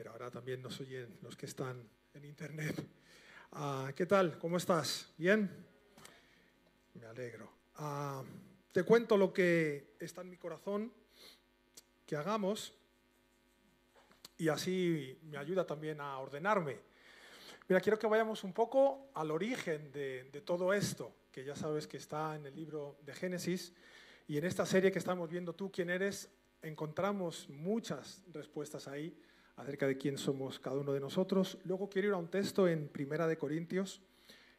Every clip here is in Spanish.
pero ahora también nos oyen los que están en internet. Ah, ¿Qué tal? ¿Cómo estás? ¿Bien? Me alegro. Ah, te cuento lo que está en mi corazón que hagamos y así me ayuda también a ordenarme. Mira, quiero que vayamos un poco al origen de, de todo esto, que ya sabes que está en el libro de Génesis y en esta serie que estamos viendo tú, quién eres, encontramos muchas respuestas ahí acerca de quién somos cada uno de nosotros. Luego quiero ir a un texto en Primera de Corintios,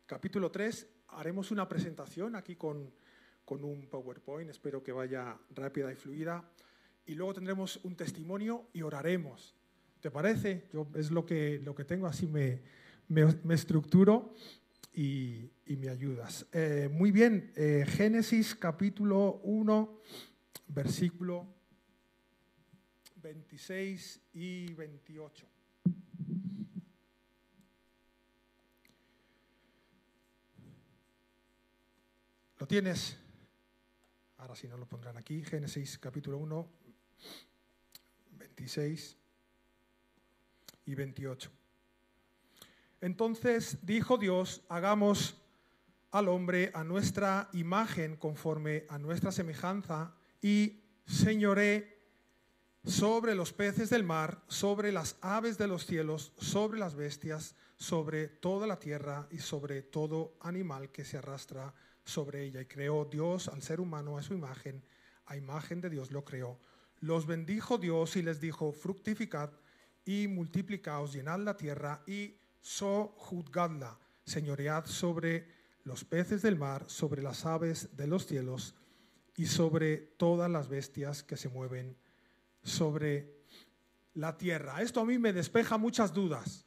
capítulo 3. Haremos una presentación aquí con, con un PowerPoint, espero que vaya rápida y fluida. Y luego tendremos un testimonio y oraremos. ¿Te parece? Yo es lo que, lo que tengo, así me, me, estructuro y, y, me ayudas. Eh, muy bien, eh, Génesis capítulo 1, versículo 26 y 28. ¿Lo tienes? Ahora sí no lo pondrán aquí. Génesis capítulo 1, 26 y 28. Entonces dijo Dios, hagamos al hombre a nuestra imagen conforme a nuestra semejanza y señoré sobre los peces del mar, sobre las aves de los cielos, sobre las bestias, sobre toda la tierra y sobre todo animal que se arrastra sobre ella. Y creó Dios al ser humano a su imagen, a imagen de Dios lo creó. Los bendijo Dios y les dijo, fructificad y multiplicaos, llenad la tierra y sojuzgadla, señoread sobre los peces del mar, sobre las aves de los cielos y sobre todas las bestias que se mueven sobre la tierra. Esto a mí me despeja muchas dudas,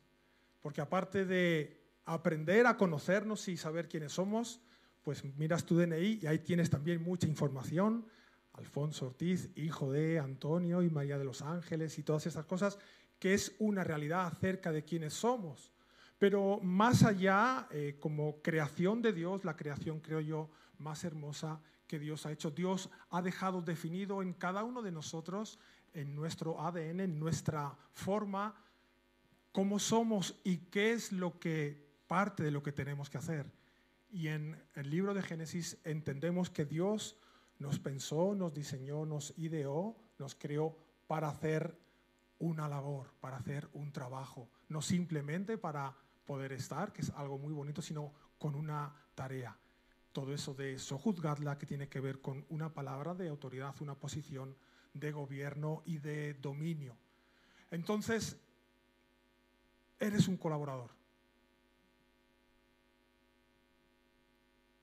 porque aparte de aprender a conocernos y saber quiénes somos, pues miras tu DNI y ahí tienes también mucha información. Alfonso Ortiz, hijo de Antonio y María de los Ángeles y todas esas cosas, que es una realidad acerca de quiénes somos. Pero más allá, eh, como creación de Dios, la creación creo yo más hermosa que Dios ha hecho, Dios ha dejado definido en cada uno de nosotros en nuestro ADN, en nuestra forma, cómo somos y qué es lo que parte de lo que tenemos que hacer. Y en el libro de Génesis entendemos que Dios nos pensó, nos diseñó, nos ideó, nos creó para hacer una labor, para hacer un trabajo, no simplemente para poder estar, que es algo muy bonito, sino con una tarea. Todo eso de sojuzgadla que tiene que ver con una palabra de autoridad, una posición de gobierno y de dominio. Entonces, eres un colaborador.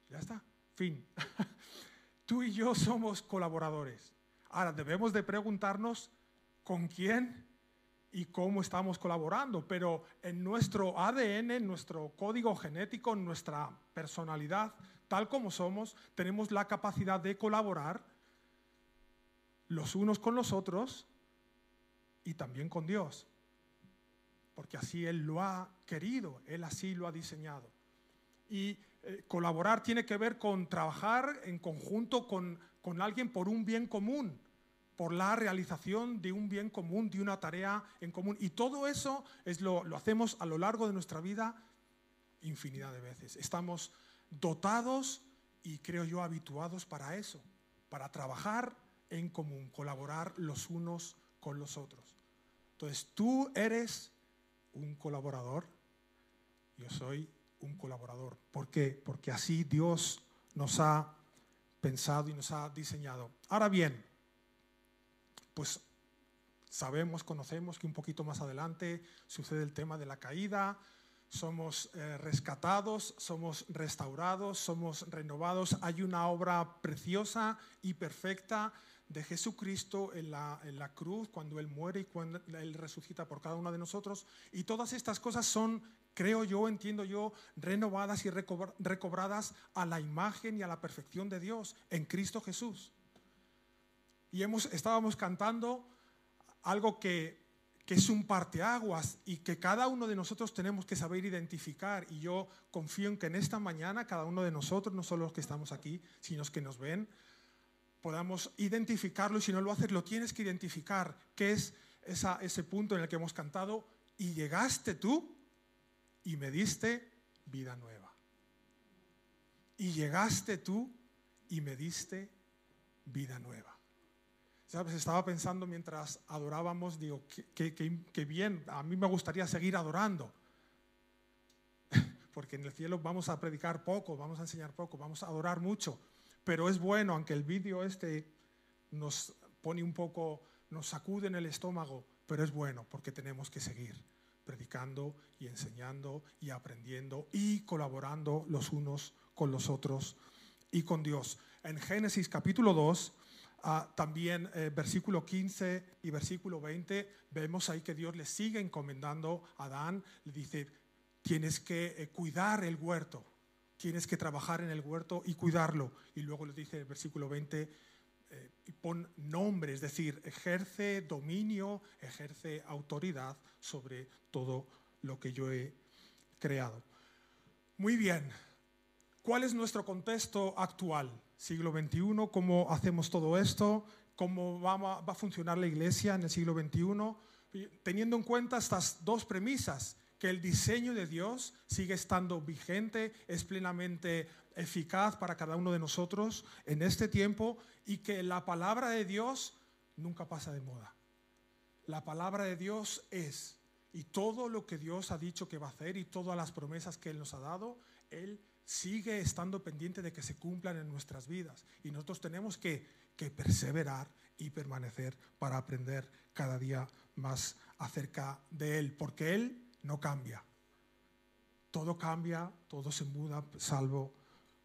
Ya está, fin. Tú y yo somos colaboradores. Ahora debemos de preguntarnos con quién y cómo estamos colaborando, pero en nuestro ADN, en nuestro código genético, en nuestra personalidad, tal como somos, tenemos la capacidad de colaborar los unos con los otros y también con Dios. Porque así Él lo ha querido, Él así lo ha diseñado. Y eh, colaborar tiene que ver con trabajar en conjunto con, con alguien por un bien común, por la realización de un bien común, de una tarea en común. Y todo eso es lo, lo hacemos a lo largo de nuestra vida infinidad de veces. Estamos dotados y creo yo habituados para eso, para trabajar en común, colaborar los unos con los otros. Entonces, tú eres un colaborador, yo soy un colaborador. ¿Por qué? Porque así Dios nos ha pensado y nos ha diseñado. Ahora bien, pues sabemos, conocemos que un poquito más adelante sucede el tema de la caída, somos eh, rescatados, somos restaurados, somos renovados. Hay una obra preciosa y perfecta de Jesucristo en la, en la, cruz, cuando Él muere y cuando Él resucita por cada uno de nosotros. Y todas estas cosas son, creo yo, entiendo yo, renovadas y recobradas a la imagen y a la perfección de Dios en Cristo Jesús. Y hemos, estábamos cantando algo que, que es un parteaguas y que cada uno de nosotros tenemos que saber identificar. Y yo confío en que en esta mañana cada uno de nosotros, no solo los que estamos aquí, sino los que nos ven, podamos identificarlo y si no lo haces, lo tienes que identificar, que es esa, ese punto en el que hemos cantado, y llegaste tú y me diste vida nueva. Y llegaste tú y me diste vida nueva. ¿Sabes? Estaba pensando mientras adorábamos, digo, qué, bien, a mí me gustaría seguir adorando. Porque en el cielo vamos a predicar poco, vamos a enseñar poco, vamos a adorar mucho. Pero es bueno, aunque el vídeo este nos pone un poco, nos sacude en el estómago, pero es bueno porque tenemos que seguir predicando y enseñando y aprendiendo y colaborando los unos con los otros y con Dios. En Génesis capítulo 2, ah, también eh, versículo 15 y versículo 20, vemos ahí que Dios le sigue encomendando a Adán, le dice, tienes que eh, cuidar el huerto, tienes que trabajar en el huerto y cuidarlo. Y luego le dice el versículo 20, eh, pon nombre, es decir, ejerce dominio, ejerce autoridad sobre todo lo que yo he creado. Muy bien, ¿cuál es nuestro contexto actual? Siglo XXI, ¿cómo hacemos todo esto? ¿Cómo va, va a funcionar la iglesia en el siglo XXI? Teniendo en cuenta estas dos premisas, que el diseño de Dios sigue estando vigente, es plenamente eficaz para cada uno de nosotros en este tiempo y que la palabra de Dios nunca pasa de moda. La palabra de Dios es, y todo lo que Dios ha dicho que va a hacer y todas las promesas que Él nos ha dado, Él sigue estando pendiente de que se cumplan en nuestras vidas. Y nosotros tenemos que, perseverar y permanecer para aprender cada día más acerca de Él, porque Él no cambia. Todo cambia, todo se muda, salvo,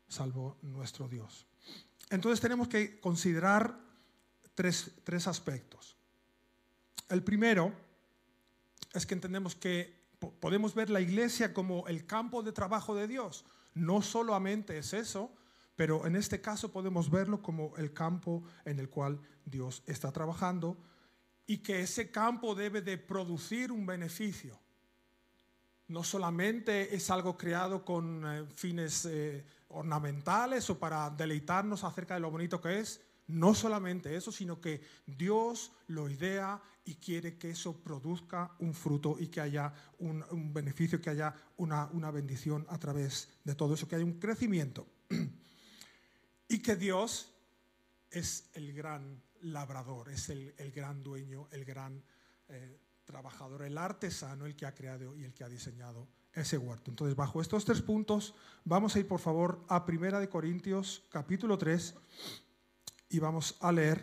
salvo nuestro Dios. Entonces tenemos que considerar tres, tres aspectos. El primero es que entendemos que podemos ver la iglesia como el campo de trabajo de Dios. No solamente es eso, pero en este caso podemos verlo como el campo en el cual Dios está trabajando y que ese campo debe de producir un beneficio no solamente es algo creado con eh, fines eh, ornamentales o para deleitarnos acerca de lo bonito que es, no solamente eso, sino que Dios lo idea y quiere que eso produzca un fruto y que haya un, beneficio, que haya una, bendición a través de todo eso, que haya un crecimiento. y que Dios es el gran labrador, es el, gran dueño, el gran eh, trabajador, el artesano, el que ha creado y el que ha diseñado ese huerto. Entonces, bajo estos tres puntos, vamos a ir por favor a Primera de Corintios, capítulo 3, y vamos a leer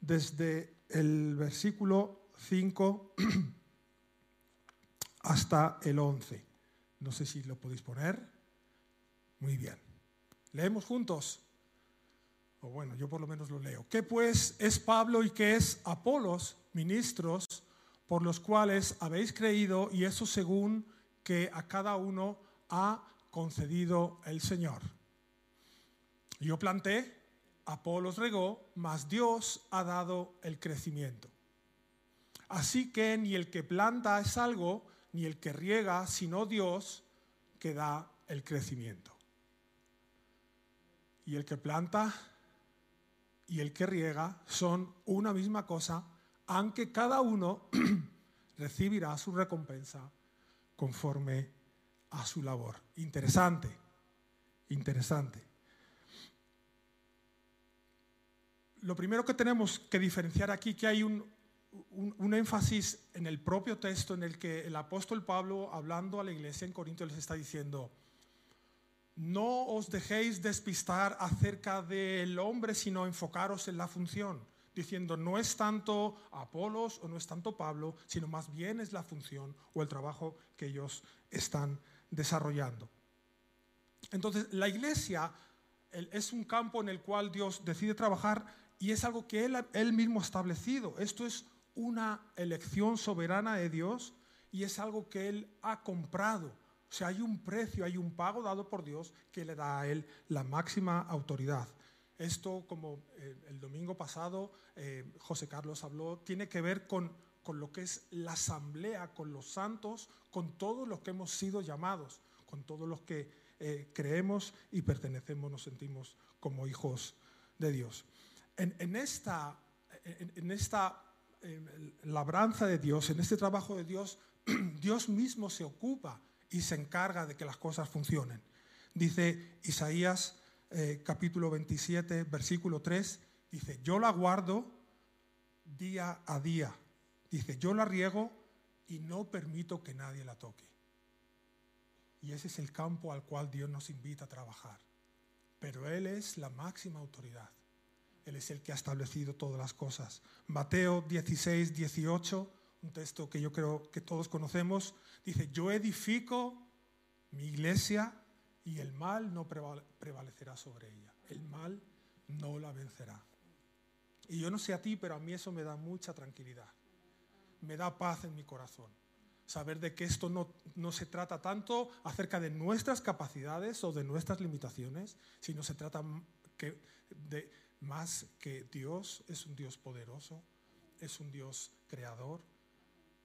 desde el versículo 5 hasta el 11. No sé si lo podéis poner. Muy bien. Leemos juntos. O bueno, yo por lo menos lo leo. ¿Qué pues es Pablo y qué es Apolos, ministros? Por los cuales habéis creído y eso según que a cada uno ha concedido el Señor. Yo planté, Apolos regó, mas Dios ha dado el crecimiento. Así que ni el que planta es algo, ni el que riega, sino Dios que da el crecimiento. Y el que planta y el que riega son una misma cosa, aunque cada uno recibirá su recompensa conforme a su labor. Interesante, interesante. Lo primero que tenemos que diferenciar aquí, que hay un, énfasis en el propio texto en el que el apóstol Pablo, hablando a la iglesia en Corinto, les está diciendo, no os dejéis despistar acerca del hombre, sino enfocaros en la función diciendo no es tanto Apolos o no es tanto Pablo, sino más bien es la función o el trabajo que ellos están desarrollando. Entonces, la iglesia es un campo en el cual Dios decide trabajar y es algo que él, él mismo ha establecido. Esto es una elección soberana de Dios y es algo que Él ha comprado. O sea, hay un precio, hay un pago dado por Dios que le da a Él la máxima autoridad. Esto, como eh, el domingo pasado eh, José Carlos habló, tiene que ver con, con lo que es la asamblea, con los santos, con todos los que hemos sido llamados, con todos los que eh, creemos y pertenecemos, nos sentimos como hijos de Dios. En, esta, en, esta labranza de Dios, en este trabajo de Dios, Dios mismo se ocupa y se encarga de que las cosas funcionen. Dice Isaías eh, capítulo 27, versículo 3, dice, yo la guardo día a día. Dice, yo la riego y no permito que nadie la toque. Y ese es el campo al cual Dios nos invita a trabajar. Pero Él es la máxima autoridad. Él es el que ha establecido todas las cosas. Mateo 16, 18, un texto que yo creo que todos conocemos, dice, yo edifico mi iglesia y el mal no prevalecerá sobre ella. El mal no la vencerá. Y yo no sé a ti, pero a mí eso me da mucha tranquilidad. Me da paz en mi corazón. Saber de que esto no, no se trata tanto acerca de nuestras capacidades o de nuestras limitaciones, sino se trata que de, más que Dios es un Dios poderoso, es un Dios creador,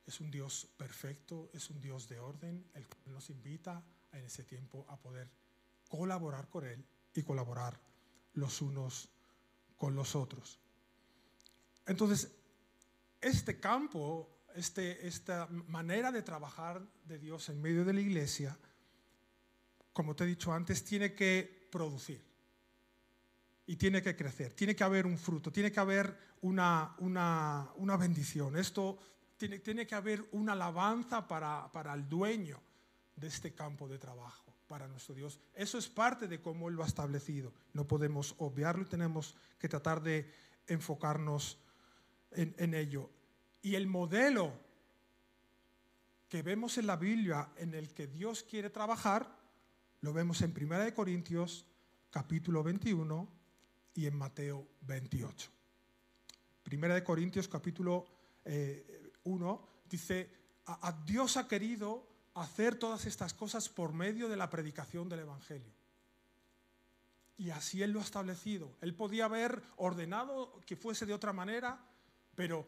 es un Dios perfecto, es un Dios de orden, el que nos invita en ese tiempo a poder colaborar con Él y colaborar los unos con los otros. Entonces, este campo, este, esta manera de trabajar de Dios en medio de la iglesia, como te he dicho antes, tiene que producir y tiene que crecer, tiene que haber un fruto, tiene que haber una, una, bendición. Esto tiene, tiene, que haber una alabanza para, para el dueño de este campo de trabajo, para nuestro Dios. Eso es parte de cómo Él lo ha establecido. No podemos obviarlo y tenemos que tratar de enfocarnos en, ello. Y el modelo que vemos en la Biblia en el que Dios quiere trabajar, lo vemos en 1 Corintios capítulo 21 y en Mateo 28. 1 Corintios capítulo 1 eh, dice, a Dios ha querido hacer todas estas cosas por medio de la predicación del Evangelio. Y así Él lo ha establecido. Él podía haber ordenado que fuese de otra manera, pero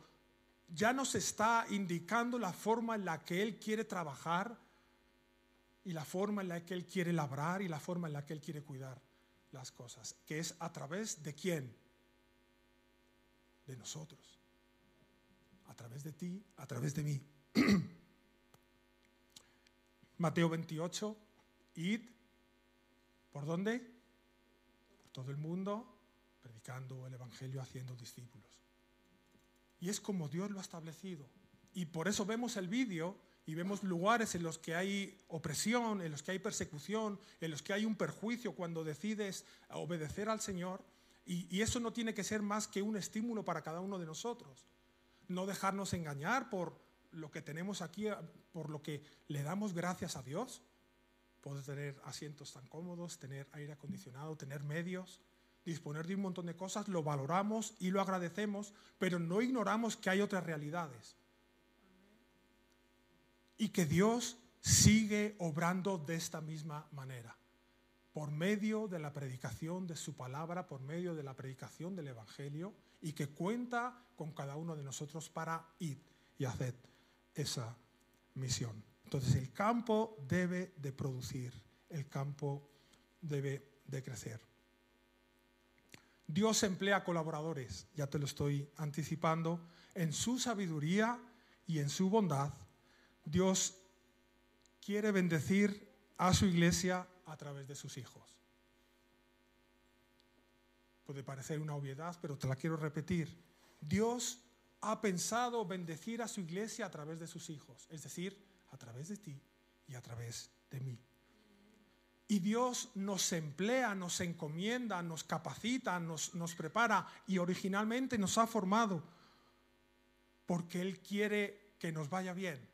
ya nos está indicando la forma en la que Él quiere trabajar y la forma en la que Él quiere labrar y la forma en la que Él quiere cuidar las cosas, que es a través de quién? De nosotros. A través de ti, a través de mí. Mateo 28, id, ¿por dónde? Por todo el mundo, predicando el Evangelio, haciendo discípulos. Y es como Dios lo ha establecido. Y por eso vemos el vídeo y vemos lugares en los que hay opresión, en los que hay persecución, en los que hay un perjuicio cuando decides obedecer al Señor. Y, eso no tiene que ser más que un estímulo para cada uno de nosotros. No dejarnos engañar por lo que tenemos aquí, por lo que le damos gracias a Dios. Poder tener asientos tan cómodos, tener aire acondicionado, tener medios disponer de un montón de cosas, lo valoramos y lo agradecemos, pero no ignoramos que hay otras realidades. Y que Dios sigue obrando de esta misma manera, por medio de la predicación de su palabra, por medio de la predicación del Evangelio, y que cuenta con cada uno de nosotros para ir y hacer esa misión. Entonces el campo debe de producir, el campo debe de crecer. Dios emplea colaboradores, ya te lo estoy anticipando, en su sabiduría y en su bondad. Dios quiere bendecir a su iglesia a través de sus hijos. Puede parecer una obviedad, pero te la quiero repetir. Dios ha pensado bendecir a su iglesia a través de sus hijos, es decir, a través de ti y a través de mí. Y Dios nos emplea, nos encomienda, nos capacita, nos, nos prepara y originalmente nos ha formado porque Él quiere que nos vaya bien.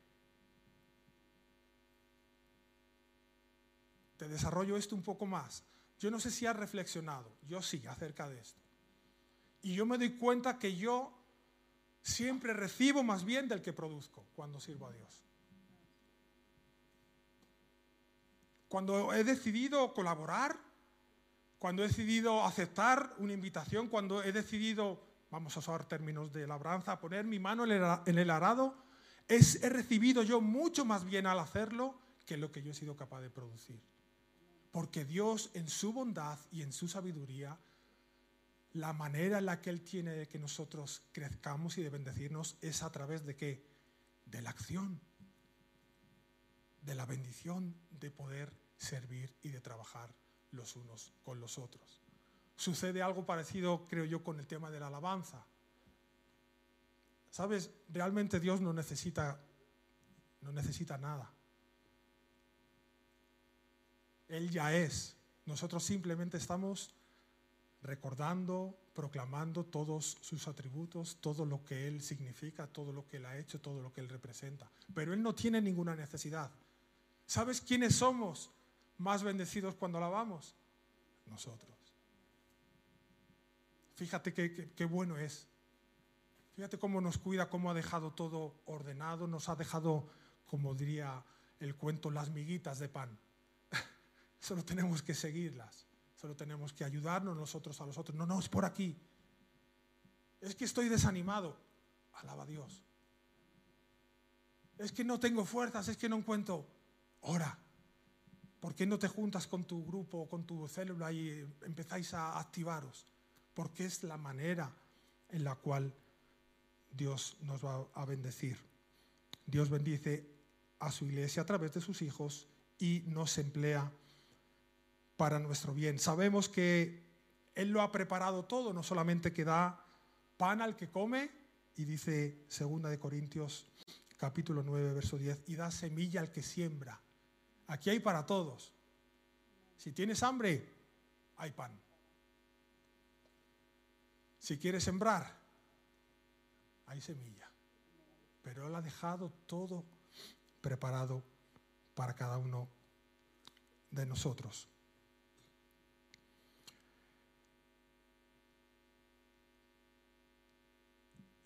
Te desarrollo esto un poco más. Yo no sé si has reflexionado, yo sí, acerca de esto. Y yo me doy cuenta que yo siempre recibo más bien del que produzco cuando sirvo a Dios. Cuando he decidido colaborar, cuando he decidido aceptar una invitación, cuando he decidido, vamos a usar términos de labranza, poner mi mano en el arado, he recibido yo mucho más bien al hacerlo que lo que yo he sido capaz de producir. Porque Dios en su bondad y en su sabiduría la manera en la que Él tiene de que nosotros crezcamos y de bendecirnos es a través de qué? De la acción, de la bendición de poder servir y de trabajar los unos con los otros. Sucede algo parecido, creo yo, con el tema de la alabanza. Sabes, realmente Dios no necesita, no necesita nada. Él ya es. Nosotros simplemente estamos recordando, proclamando todos sus atributos, todo lo que Él significa, todo lo que Él ha hecho, todo lo que Él representa. Pero Él no tiene ninguna necesidad. ¿Sabes quiénes somos más bendecidos cuando alabamos? Nosotros. Fíjate qué, bueno es. Fíjate cómo nos cuida, cómo ha dejado todo ordenado, nos ha dejado, como diría el cuento, las miguitas de pan. Solo tenemos que seguirlas. Solo tenemos que ayudarnos nosotros a los otros. No, no, es por aquí. Es que estoy desanimado. Alaba a Dios. Es que no tengo fuerzas, es que no encuentro. Ora. ¿Por qué no te juntas con tu grupo, con tu célula y empezáis a activaros? Porque es la manera en la cual Dios nos va a bendecir. Dios bendice a su iglesia a través de sus hijos y nos emplea para nuestro bien. Sabemos que Él lo ha preparado todo, no solamente que da pan al que come, y dice 2 de Corintios capítulo 9, verso 10, y da semilla al que siembra. Aquí hay para todos. Si tienes hambre, hay pan. Si quieres sembrar, hay semilla. Pero Él ha dejado todo preparado para cada uno de nosotros.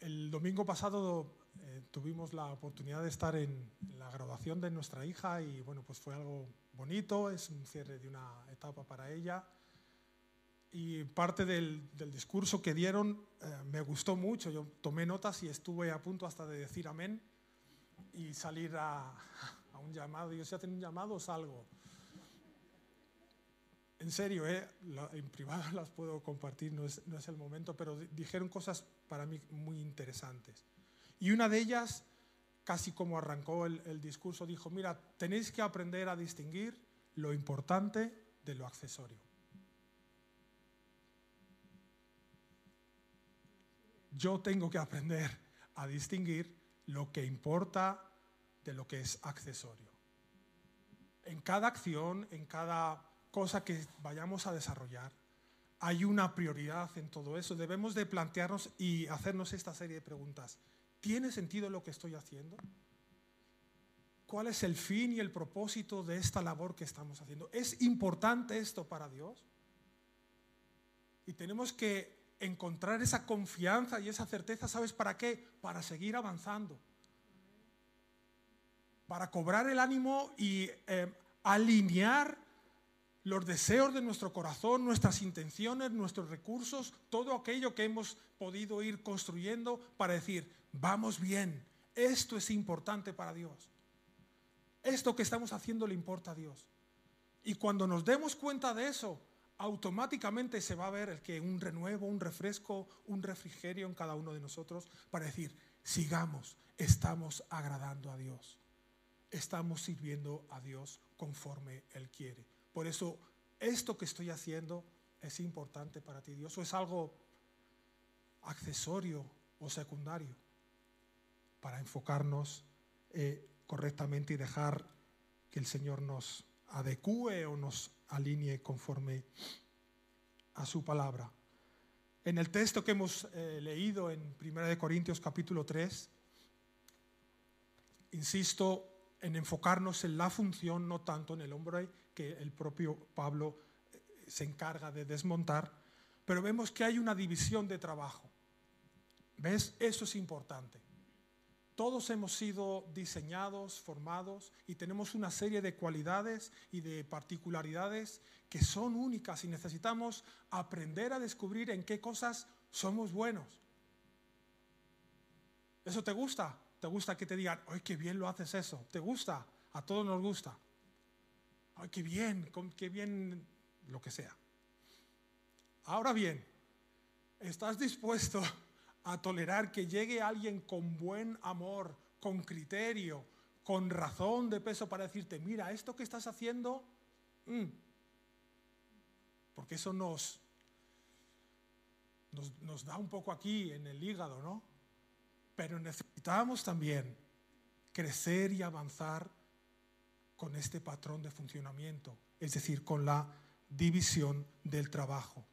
El domingo pasado eh, tuvimos la oportunidad de estar en, la graduación de nuestra hija y bueno, pues fue algo bonito, es un cierre de una etapa para ella. Y parte del, discurso que dieron eh, me gustó mucho, yo tomé notas y estuve a punto hasta de decir amén y salir a, a un llamado. Yo si hacen un llamado salgo en serio, eh, en privado las puedo compartir, no es, el momento, pero dijeron cosas para mí muy interesantes. Y una de ellas, casi como arrancó el, discurso, dijo, mira, tenéis que aprender a distinguir lo importante de lo accesorio. Yo tengo que aprender a distinguir lo que importa de lo que es accesorio. En cada acción, en cada cosa que vayamos a desarrollar. Hay una prioridad en todo eso. Debemos de plantearnos y hacernos esta serie de preguntas. ¿Tiene sentido lo que estoy haciendo? ¿Cuál es el fin y el propósito de esta labor que estamos haciendo? ¿Es importante esto para Dios? Y tenemos que encontrar esa confianza y esa certeza, ¿sabes para qué? Para seguir avanzando. Para cobrar el ánimo y eh, alinear los deseos de nuestro corazón, nuestras intenciones, nuestros recursos, todo aquello que hemos podido ir construyendo para decir, vamos bien, esto es importante para Dios. Esto que estamos haciendo le importa a Dios. Y cuando nos demos cuenta de eso, automáticamente se va a ver el que un renuevo, un refresco, un refrigerio en cada uno de nosotros para decir, sigamos, estamos agradando a Dios. Estamos sirviendo a Dios conforme Él quiere. Por eso, esto que estoy haciendo es importante para ti, Dios, o es algo accesorio o secundario para enfocarnos eh, correctamente y dejar que el Señor nos adecue o nos alinee conforme a su palabra. En el texto que hemos eh, leído en 1 Corintios capítulo 3, insisto en enfocarnos en la función, no tanto en el hombre que el propio Pablo eh, se encarga de desmontar, pero vemos que hay una división de trabajo. ¿Ves? Eso es importante. Todos hemos sido diseñados, formados y tenemos una serie de cualidades y de particularidades que son únicas y necesitamos aprender a descubrir en qué cosas somos buenos. ¿Eso te gusta? ¿Te gusta que te digan, ¡ay, qué bien lo haces eso! ¿Te gusta? A todos nos gusta. ¡Ay, qué bien! ¡Qué bien! Lo que sea. Ahora bien, ¿Estás dispuesto a tolerar que llegue alguien con buen amor, con criterio, con razón de peso para decirte, mira, esto que estás haciendo, mm"? porque eso nos, nos, nos da un poco aquí en el hígado, ¿no? Pero necesitamos también crecer y avanzar con este patrón de funcionamiento, es decir, con la división del trabajo.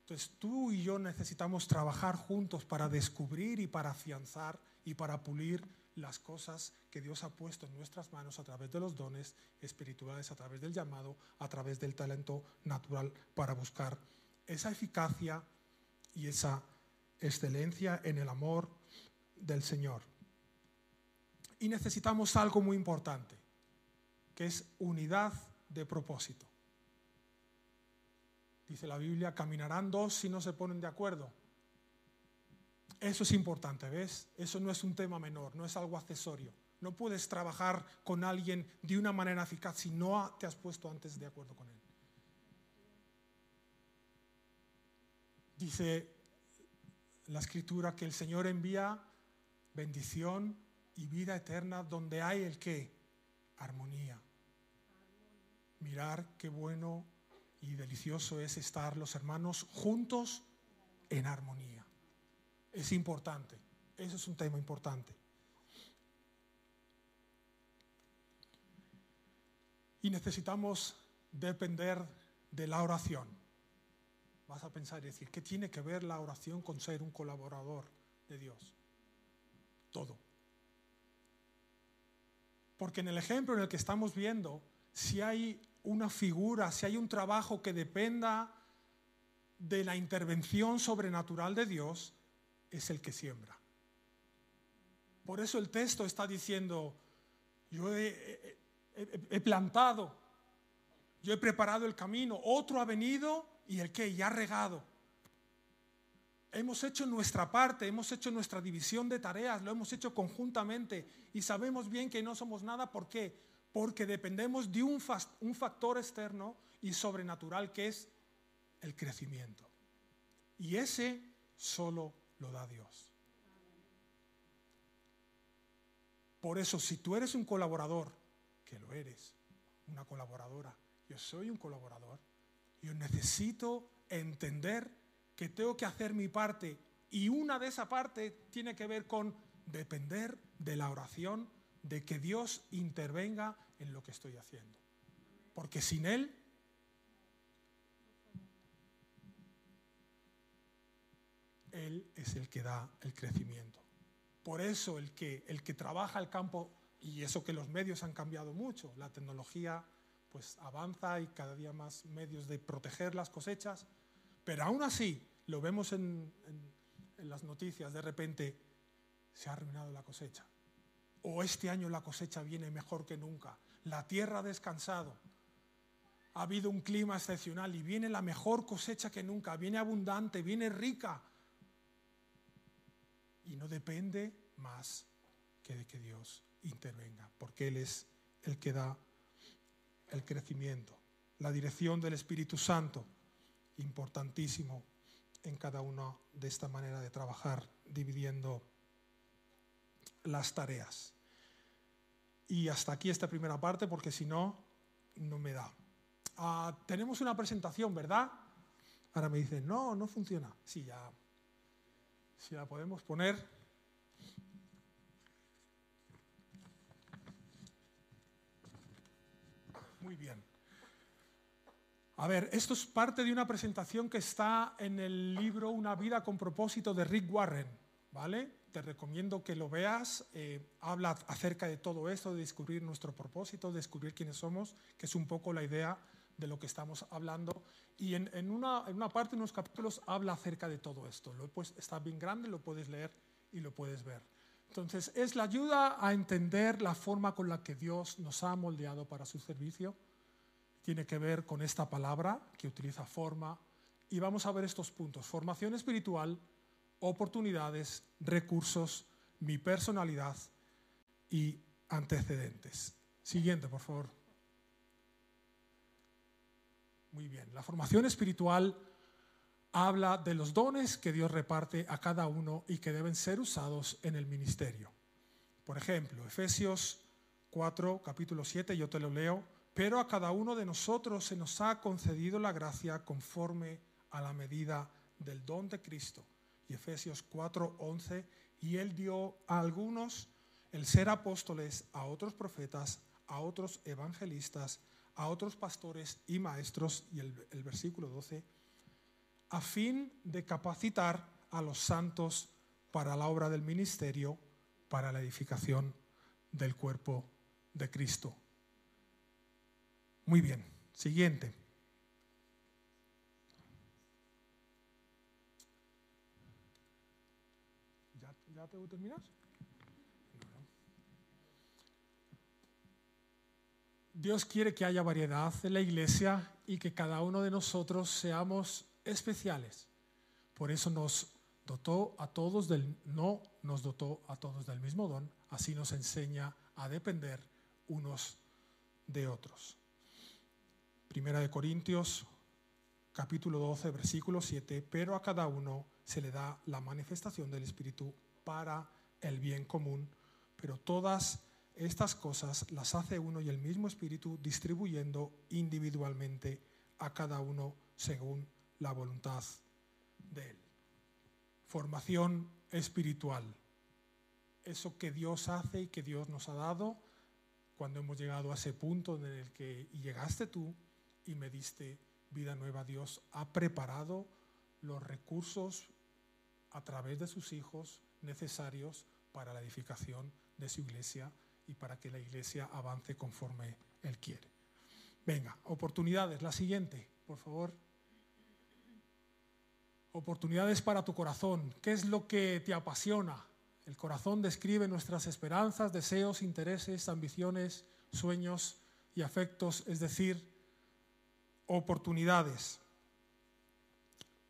Entonces tú y yo necesitamos trabajar juntos para descubrir y para afianzar y para pulir las cosas que Dios ha puesto en nuestras manos a través de los dones espirituales, a través del llamado, a través del talento natural para buscar esa eficacia y esa excelencia en el amor del Señor. Y necesitamos algo muy importante, que es unidad de propósito. Dice la Biblia, caminarán dos si no se ponen de acuerdo. Eso es importante, ¿ves? Eso no es un tema menor, no es algo accesorio. No puedes trabajar con alguien de una manera eficaz si no te has puesto antes de acuerdo con él. Dice la escritura que el Señor envía bendición y vida eterna donde hay el qué? Armonía. Mirar qué bueno y delicioso es estar los hermanos juntos en armonía. Es importante, eso es un tema importante. Y necesitamos depender de la oración. Vas a pensar y decir, ¿qué tiene que ver la oración con ser un colaborador de Dios? Todo. Porque en el ejemplo en el que estamos viendo, si hay una figura, si hay un trabajo que dependa de la intervención sobrenatural de Dios, es el que siembra. Por eso el texto está diciendo, yo he, he, plantado, yo he preparado el camino, otro ha venido y el que ya ha regado. Hemos hecho nuestra parte, hemos hecho nuestra división de tareas, lo hemos hecho conjuntamente y sabemos bien que no somos nada. ¿Por qué? porque dependemos de un, factor externo y sobrenatural que es el crecimiento. Y ese solo lo da Dios. Por eso, si tú eres un colaborador, que lo eres, una colaboradora, yo soy un colaborador, yo necesito entender que tengo que hacer mi parte y una de esa parte tiene que ver con depender de la oración, de que Dios intervenga en lo que estoy haciendo. Porque sin Él Él es el que da el crecimiento. Por eso el que, el que trabaja el campo, y eso que los medios han cambiado mucho, la tecnología pues avanza y cada día más medios de proteger las cosechas, pero aún así lo vemos en, en las noticias, de repente se ha arruinado la cosecha, o este año la cosecha viene mejor que nunca, la tierra ha descansado, ha habido un clima excepcional y viene la mejor cosecha que nunca, viene abundante, viene rica. Y no depende más que de que Dios intervenga, porque Él es el que da el crecimiento. La dirección del Espíritu Santo, importantísimo en cada uno de esta manera de trabajar, dividiendo las tareas. Y hasta aquí esta primera parte, porque si no, no me da. Ah, tenemos una presentación, ¿verdad? Ahora me dicen, no, no funciona. Sí, ya. Si la podemos poner. Muy bien. A ver, esto es parte de una presentación que está en el libro Una vida con propósito de Rick Warren, ¿vale? te recomiendo que lo veas. Eh, habla acerca de todo esto, de descubrir nuestro propósito, de descubrir quiénes somos, que es un poco la idea de lo que estamos hablando. Y en, una, en una, parte, en unos capítulos, habla acerca de todo esto. Lo, pues, está bien grande, lo puedes leer y lo puedes ver. Entonces, es la ayuda a entender la forma con la que Dios nos ha moldeado para su servicio. Tiene que ver con esta palabra que utiliza forma. Y vamos a ver estos puntos. Formación espiritual, oportunidades, recursos, mi personalidad y antecedentes. Siguiente, por favor. Muy bien. La formación espiritual habla de los dones que Dios reparte a cada uno y que deben ser usados en el ministerio. Por ejemplo, Efesios 4, capítulo 7, yo te lo leo, pero a cada uno de nosotros se nos ha concedido la gracia conforme a la medida del don de Cristo. Y Efesios 4, 11, y él dio a algunos el ser apóstoles, a otros profetas, a otros evangelistas, a otros pastores y maestros, y el, el versículo 12, a fin de capacitar a los santos para la obra del ministerio, para la edificación del cuerpo de Cristo. Muy bien, siguiente. ¿Ya, ya te terminas? Dios quiere que haya variedad en la iglesia y que cada uno de nosotros seamos especiales. Por eso nos dotó a todos del no nos dotó a todos del mismo don, así nos enseña a depender unos de otros. Primera de Corintios capítulo 12 versículo 7, pero a cada uno se le da la manifestación del espíritu para el bien común, pero todas estas cosas las hace uno y el mismo Espíritu distribuyendo individualmente a cada uno según la voluntad de Él. Formación espiritual. Eso que Dios hace y que Dios nos ha dado cuando hemos llegado a ese punto en el que llegaste tú y me diste vida nueva. Dios ha preparado los recursos a través de sus hijos necesarios para la edificación de su iglesia y para que la iglesia avance conforme Él quiere. Venga, oportunidades. La siguiente, por favor. Oportunidades para tu corazón. ¿Qué es lo que te apasiona? El corazón describe nuestras esperanzas, deseos, intereses, ambiciones, sueños y afectos, es decir, oportunidades.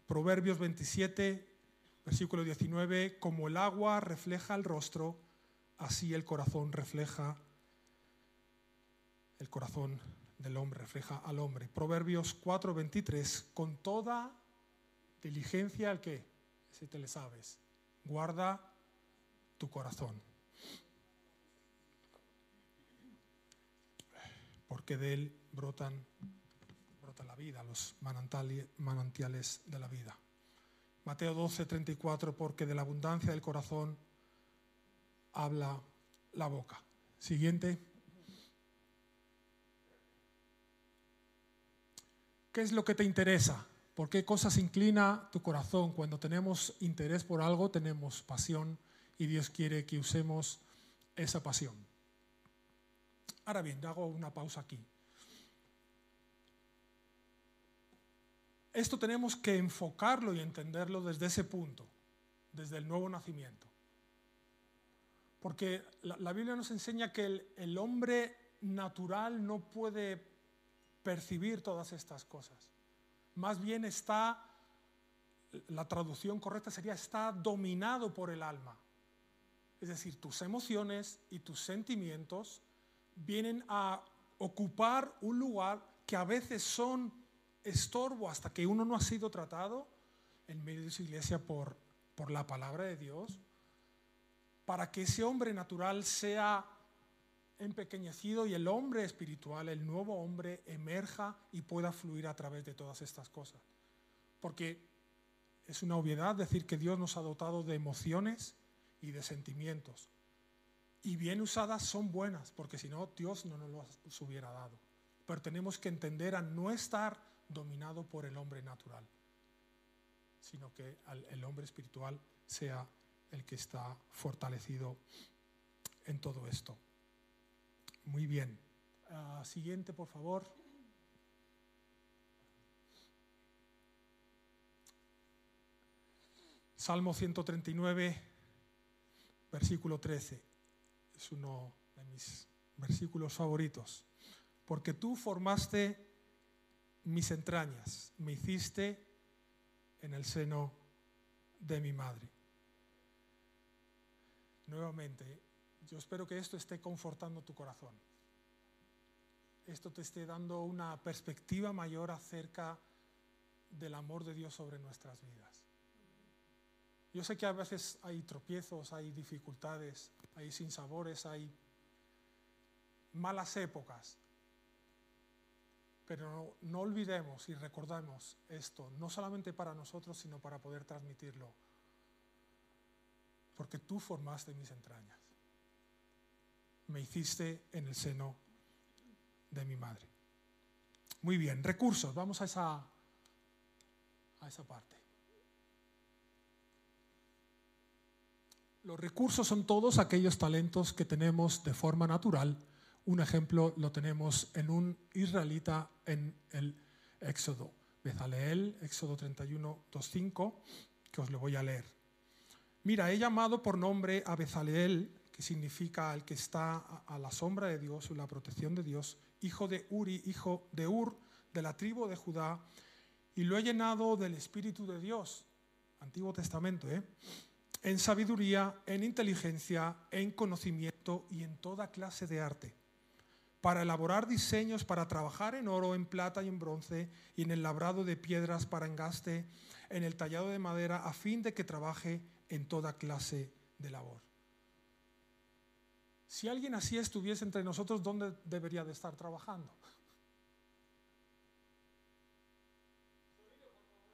Proverbios 27, versículo 19, como el agua refleja el rostro, así el corazón refleja, el corazón del hombre refleja al hombre. Proverbios 4:23, con toda diligencia al que, si te le sabes, guarda tu corazón. Porque de él brotan, brota la vida, los manantiales de la vida. Mateo 12:34, porque de la abundancia del corazón habla la boca. Siguiente. ¿Qué es lo que te interesa? ¿Por qué cosas inclina tu corazón? Cuando tenemos interés por algo, tenemos pasión y Dios quiere que usemos esa pasión. Ahora bien, hago una pausa aquí. Esto tenemos que enfocarlo y entenderlo desde ese punto, desde el nuevo nacimiento. Porque la, Biblia nos enseña que el, el hombre natural no puede percibir todas estas cosas. Más bien está, la traducción correcta sería, está dominado por el alma. Es decir, tus emociones y tus sentimientos vienen a ocupar un lugar que a veces son estorbo hasta que uno no ha sido tratado en medio de su iglesia por, por la palabra de Dios para que ese hombre natural sea empequeñecido y el hombre espiritual, el nuevo hombre, emerja y pueda fluir a través de todas estas cosas. Porque es una obviedad decir que Dios nos ha dotado de emociones y de sentimientos. Y bien usadas son buenas, porque si no, Dios no nos las hubiera dado. Pero tenemos que entender a no estar dominado por el hombre natural, sino que el hombre espiritual sea el que está fortalecido en todo esto. Muy bien. Ah, siguiente, por favor. Salmo 139, versículo 13. Es uno de mis versículos favoritos. Porque tú formaste mis entrañas, me hiciste en el seno de mi madre nuevamente, yo espero que esto esté confortando tu corazón. Esto te esté dando una perspectiva mayor acerca del amor de Dios sobre nuestras vidas. Yo sé que a veces hay tropiezos, hay dificultades, hay sinsabores, hay malas épocas. Pero no, olvidemos y recordemos esto, no solamente para nosotros, sino para poder transmitirlo. Porque tú formaste mis entrañas. Me hiciste en el seno de mi madre. Muy bien, recursos, vamos a esa, a esa parte. Los recursos son todos aquellos talentos que tenemos de forma natural. Un ejemplo lo tenemos en un israelita en el Éxodo. Bezaleel, Éxodo 31, 2.5, que os lo voy a leer. Mira, he llamado por nombre a Bezaleel, que significa el que está a la sombra de Dios o la protección de Dios, hijo de Uri, hijo de Ur, de la tribu de Judá, y lo he llenado del Espíritu de Dios, Antiguo Testamento, ¿eh? en sabiduría, en inteligencia, en conocimiento y en toda clase de arte, para elaborar diseños, para trabajar en oro, en plata y en bronce, y en el labrado de piedras para engaste, en el tallado de madera, a fin de que trabaje en toda clase de labor. Si alguien así estuviese entre nosotros, ¿dónde debería de estar trabajando?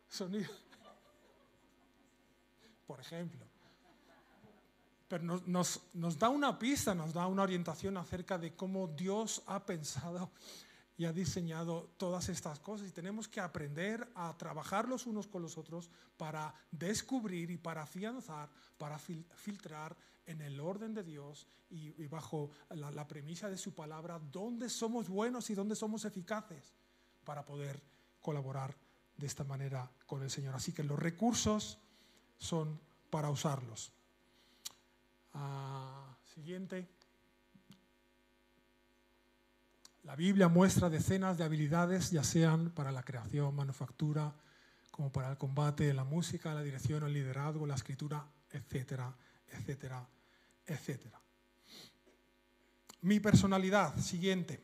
Sonido. Por ejemplo pero nos, da una pista, nos da una orientación acerca de cómo Dios ha pensado y ha diseñado todas estas cosas. Y tenemos que aprender a trabajar los unos con los otros para descubrir y para afianzar, para filtrar en el orden de Dios y, bajo la, la premisa de su palabra, dónde somos buenos y dónde somos eficaces para poder colaborar de esta manera con el Señor. Así que los recursos son para usarlos. Ah, siguiente. La Biblia muestra decenas de habilidades, ya sean para la creación, manufactura, como para el combate, la música, la dirección, el liderazgo, la escritura, etcétera, etcétera, etcétera. Mi personalidad, siguiente.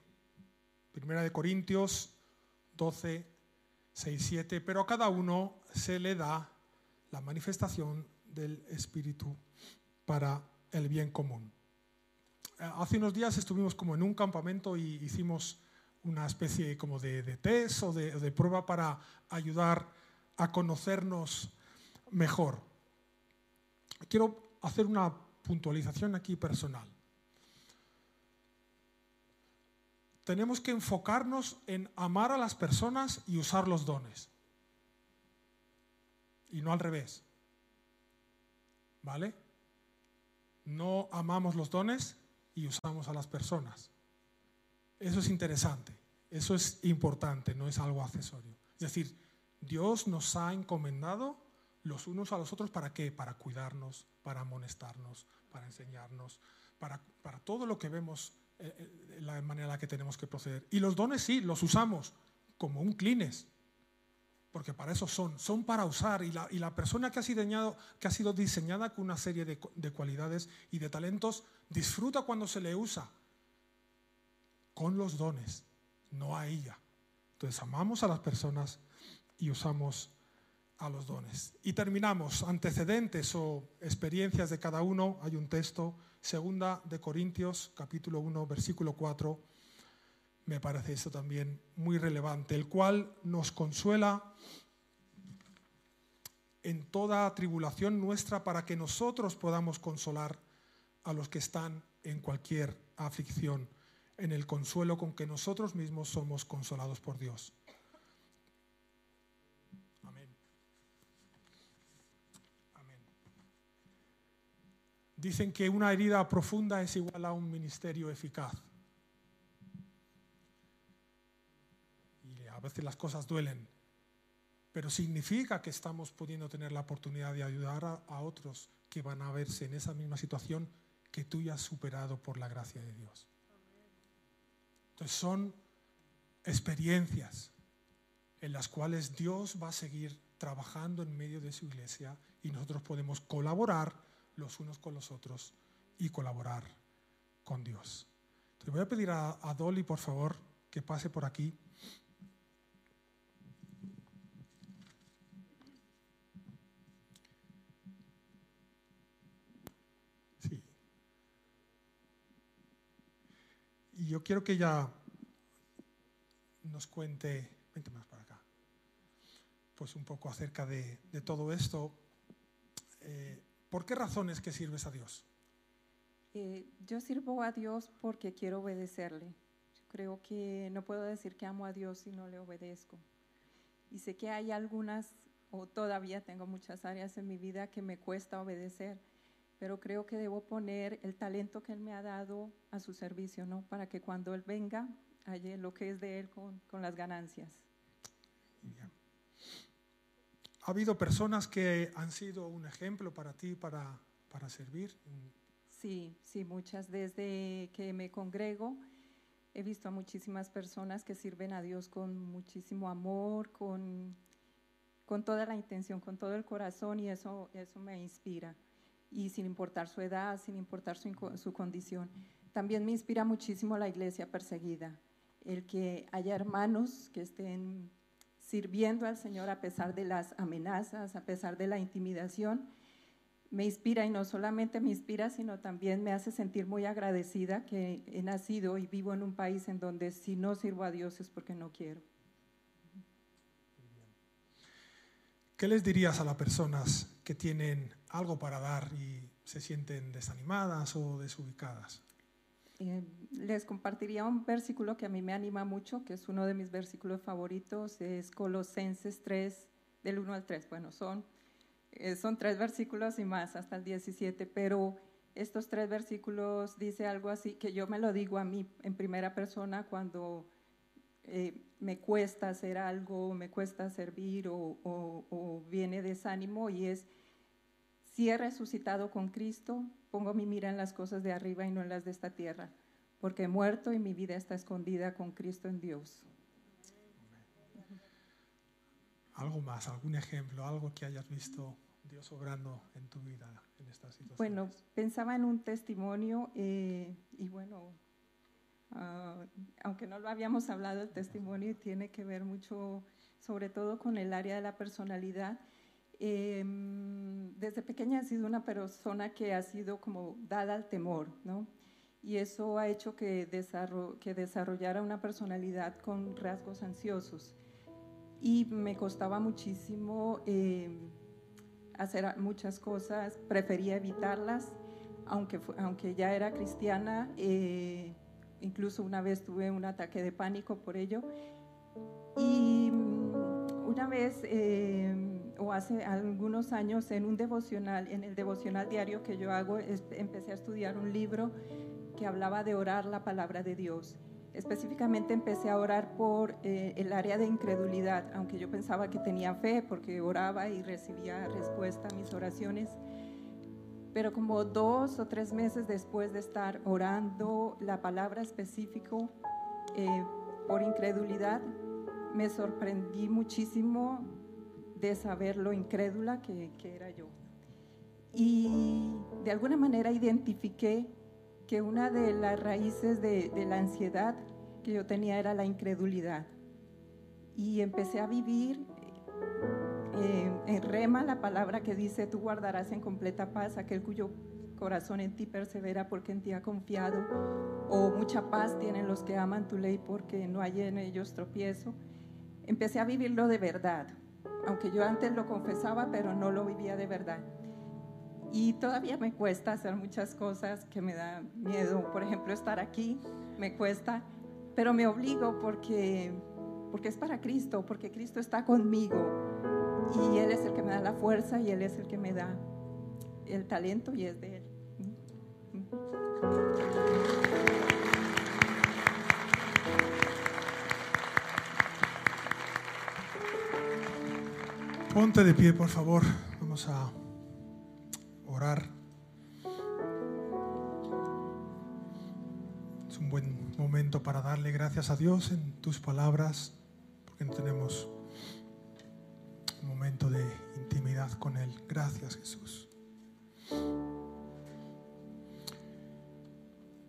Primera de Corintios 12, 6, 7. Pero a cada uno se le da la manifestación del Espíritu para el bien común. Eh, hace unos días estuvimos como en un campamento y hicimos una especie como de, test o de, de prueba para ayudar a conocernos mejor. Quiero hacer una puntualización aquí personal. Tenemos que enfocarnos en amar a las personas y usar los dones. Y no al revés. ¿Vale? No amamos los dones y usamos a las personas. Eso es interesante, eso es importante, no es algo accesorio. Es decir, Dios nos ha encomendado los unos a los otros para qué? Para cuidarnos, para amonestarnos, para enseñarnos, para, todo lo que vemos, eh, eh, la manera en la que tenemos que proceder. Y los dones sí, los usamos como un clines, porque para eso son, son para usar. Y la, y la persona que ha, sido que ha, sido diseñada con una serie de, de cualidades y de talentos disfruta cuando se le usa con los dones, no a ella. Entonces amamos a las personas y usamos a los dones. Y terminamos, antecedentes o experiencias de cada uno. Hay un texto, segunda de Corintios, capítulo 1, versículo 4 me parece esto también muy relevante, el cual nos consuela en toda tribulación nuestra para que nosotros podamos consolar a los que están en cualquier aflicción, en el consuelo con que nosotros mismos somos consolados por Dios. Amén. Amén. Dicen que una herida profunda es igual a un ministerio eficaz. a veces las cosas duelen, pero significa que estamos pudiendo tener la oportunidad de ayudar a, otros que van a verse en esa misma situación que tú ya has superado por la gracia de Dios. Entonces son experiencias en las cuales Dios va a seguir trabajando en medio de su iglesia y nosotros podemos colaborar los unos con los otros y colaborar con Dios. Te voy a pedir a, a Dolly, por favor, que pase por aquí. Y yo quiero que ella nos cuente, vente más para acá, pues un poco acerca de, todo esto. Eh, ¿Por qué razones que sirves a Dios? Eh, yo sirvo a Dios porque quiero obedecerle. Creo que no puedo decir que amo a Dios si no le obedezco. Y sé que hay algunas, o todavía tengo muchas áreas en mi vida que me cuesta obedecer, pero creo que debo poner el talento que Él me ha dado a su servicio, ¿no? Para que cuando Él venga, haya lo que es de Él con, con las ganancias. Bien. ¿Ha habido personas que han sido un ejemplo para ti para, para servir? Sí, sí, muchas. Desde que me congrego, he visto a muchísimas personas que sirven a Dios con muchísimo amor, con, con toda la intención, con todo el corazón, y eso, eso me inspira. Y sin importar su edad, sin importar su, su condición. También me inspira muchísimo la iglesia perseguida, el que haya hermanos que estén sirviendo al Señor a pesar de las amenazas, a pesar de la intimidación me inspira y no solamente me inspira, sino también me hace sentir muy agradecida que he nacido y vivo en un país en donde si no sirvo a Dios es porque no quiero. ¿Qué les dirías a las personas que tienen algo para dar y se sienten desanimadas o desubicadas? Eh, les compartiría un versículo que a mí me anima mucho, que es uno de mis versículos favoritos, es Colosenses 3, del 1 al 3. Bueno, son, eh, son tres versículos y más, hasta el 17, pero estos tres versículos dice algo así, que yo me lo digo a mí en primera persona cuando eh, me cuesta hacer algo, me cuesta servir o, o- o viene desánimo y es, si he resucitado con Cristo, pongo mi mira en las cosas de arriba y no en las de esta tierra, porque he muerto y mi vida está escondida con Cristo en Dios. Algo más, algún ejemplo, algo que hayas visto Dios obrando en tu vida en estas situaciones. Bueno, pensaba en un testimonio eh, y bueno, ah, aunque no lo habíamos hablado, el testimonio tiene que ver mucho, sobre todo con el área de la personalidad. Eh, desde pequeña he sido una persona que ha sido como dada al temor, ¿no? Y eso ha hecho que, desarro- que desarrollara una personalidad con rasgos ansiosos. Y me costaba muchísimo eh, hacer muchas cosas, prefería evitarlas, aunque, aunque ya era cristiana, eh, incluso una vez tuve un ataque de pánico por ello. Y mm, una vez, eh, o hace algunos años, en un devocional, en el devocional diario que yo hago, empecé a estudiar un libro que hablaba de orar la palabra de Dios. Específicamente empecé a orar por eh, el área de incredulidad, aunque yo pensaba que tenía fe porque oraba y recibía respuesta a mis oraciones. Pero como dos o tres meses después de estar orando la palabra específico eh, por incredulidad, me sorprendí muchísimo de saber lo incrédula que, que era yo. Y de alguna manera identifiqué que una de las raíces de, de la ansiedad que yo tenía era la incredulidad. Y empecé a vivir eh, en rema la palabra que dice, tú guardarás en completa paz aquel cuyo corazón en ti persevera porque en ti ha confiado, o mucha paz tienen los que aman tu ley porque no hay en ellos tropiezo. Empecé a vivirlo de verdad, aunque yo antes lo confesaba, pero no lo vivía de verdad. Y todavía me cuesta hacer muchas cosas que me da miedo. Por ejemplo, estar aquí me cuesta, pero me obligo porque, porque es para Cristo, porque Cristo está conmigo. Y Él es el que me da la fuerza y Él es el que me da el talento y es de Él. Ponte de pie, por favor. Vamos a orar. Es un buen momento para darle gracias a Dios en tus palabras, porque no tenemos momento de intimidad con Él. Gracias, Jesús.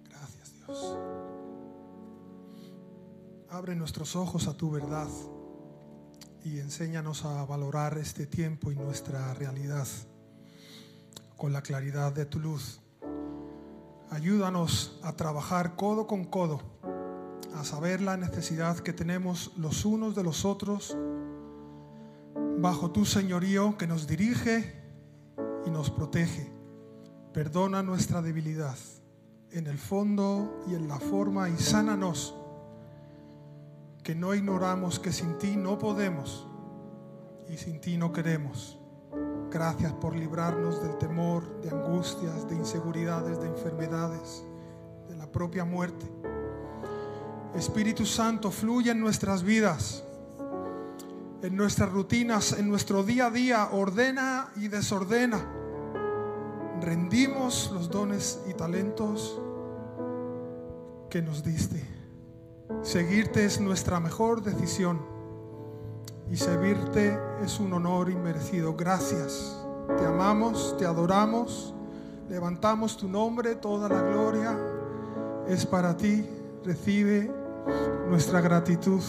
Gracias, Dios. Abre nuestros ojos a tu verdad y enséñanos a valorar este tiempo y nuestra realidad con la claridad de tu luz. Ayúdanos a trabajar codo con codo a saber la necesidad que tenemos los unos de los otros bajo tu señorío que nos dirige y nos protege. Perdona nuestra debilidad en el fondo y en la forma y sánanos que no ignoramos que sin ti no podemos y sin ti no queremos. Gracias por librarnos del temor, de angustias, de inseguridades, de enfermedades, de la propia muerte. Espíritu Santo, fluye en nuestras vidas, en nuestras rutinas, en nuestro día a día, ordena y desordena. Rendimos los dones y talentos que nos diste. Seguirte es nuestra mejor decisión y servirte es un honor inmerecido. Gracias. Te amamos, te adoramos, levantamos tu nombre, toda la gloria es para ti. Recibe nuestra gratitud.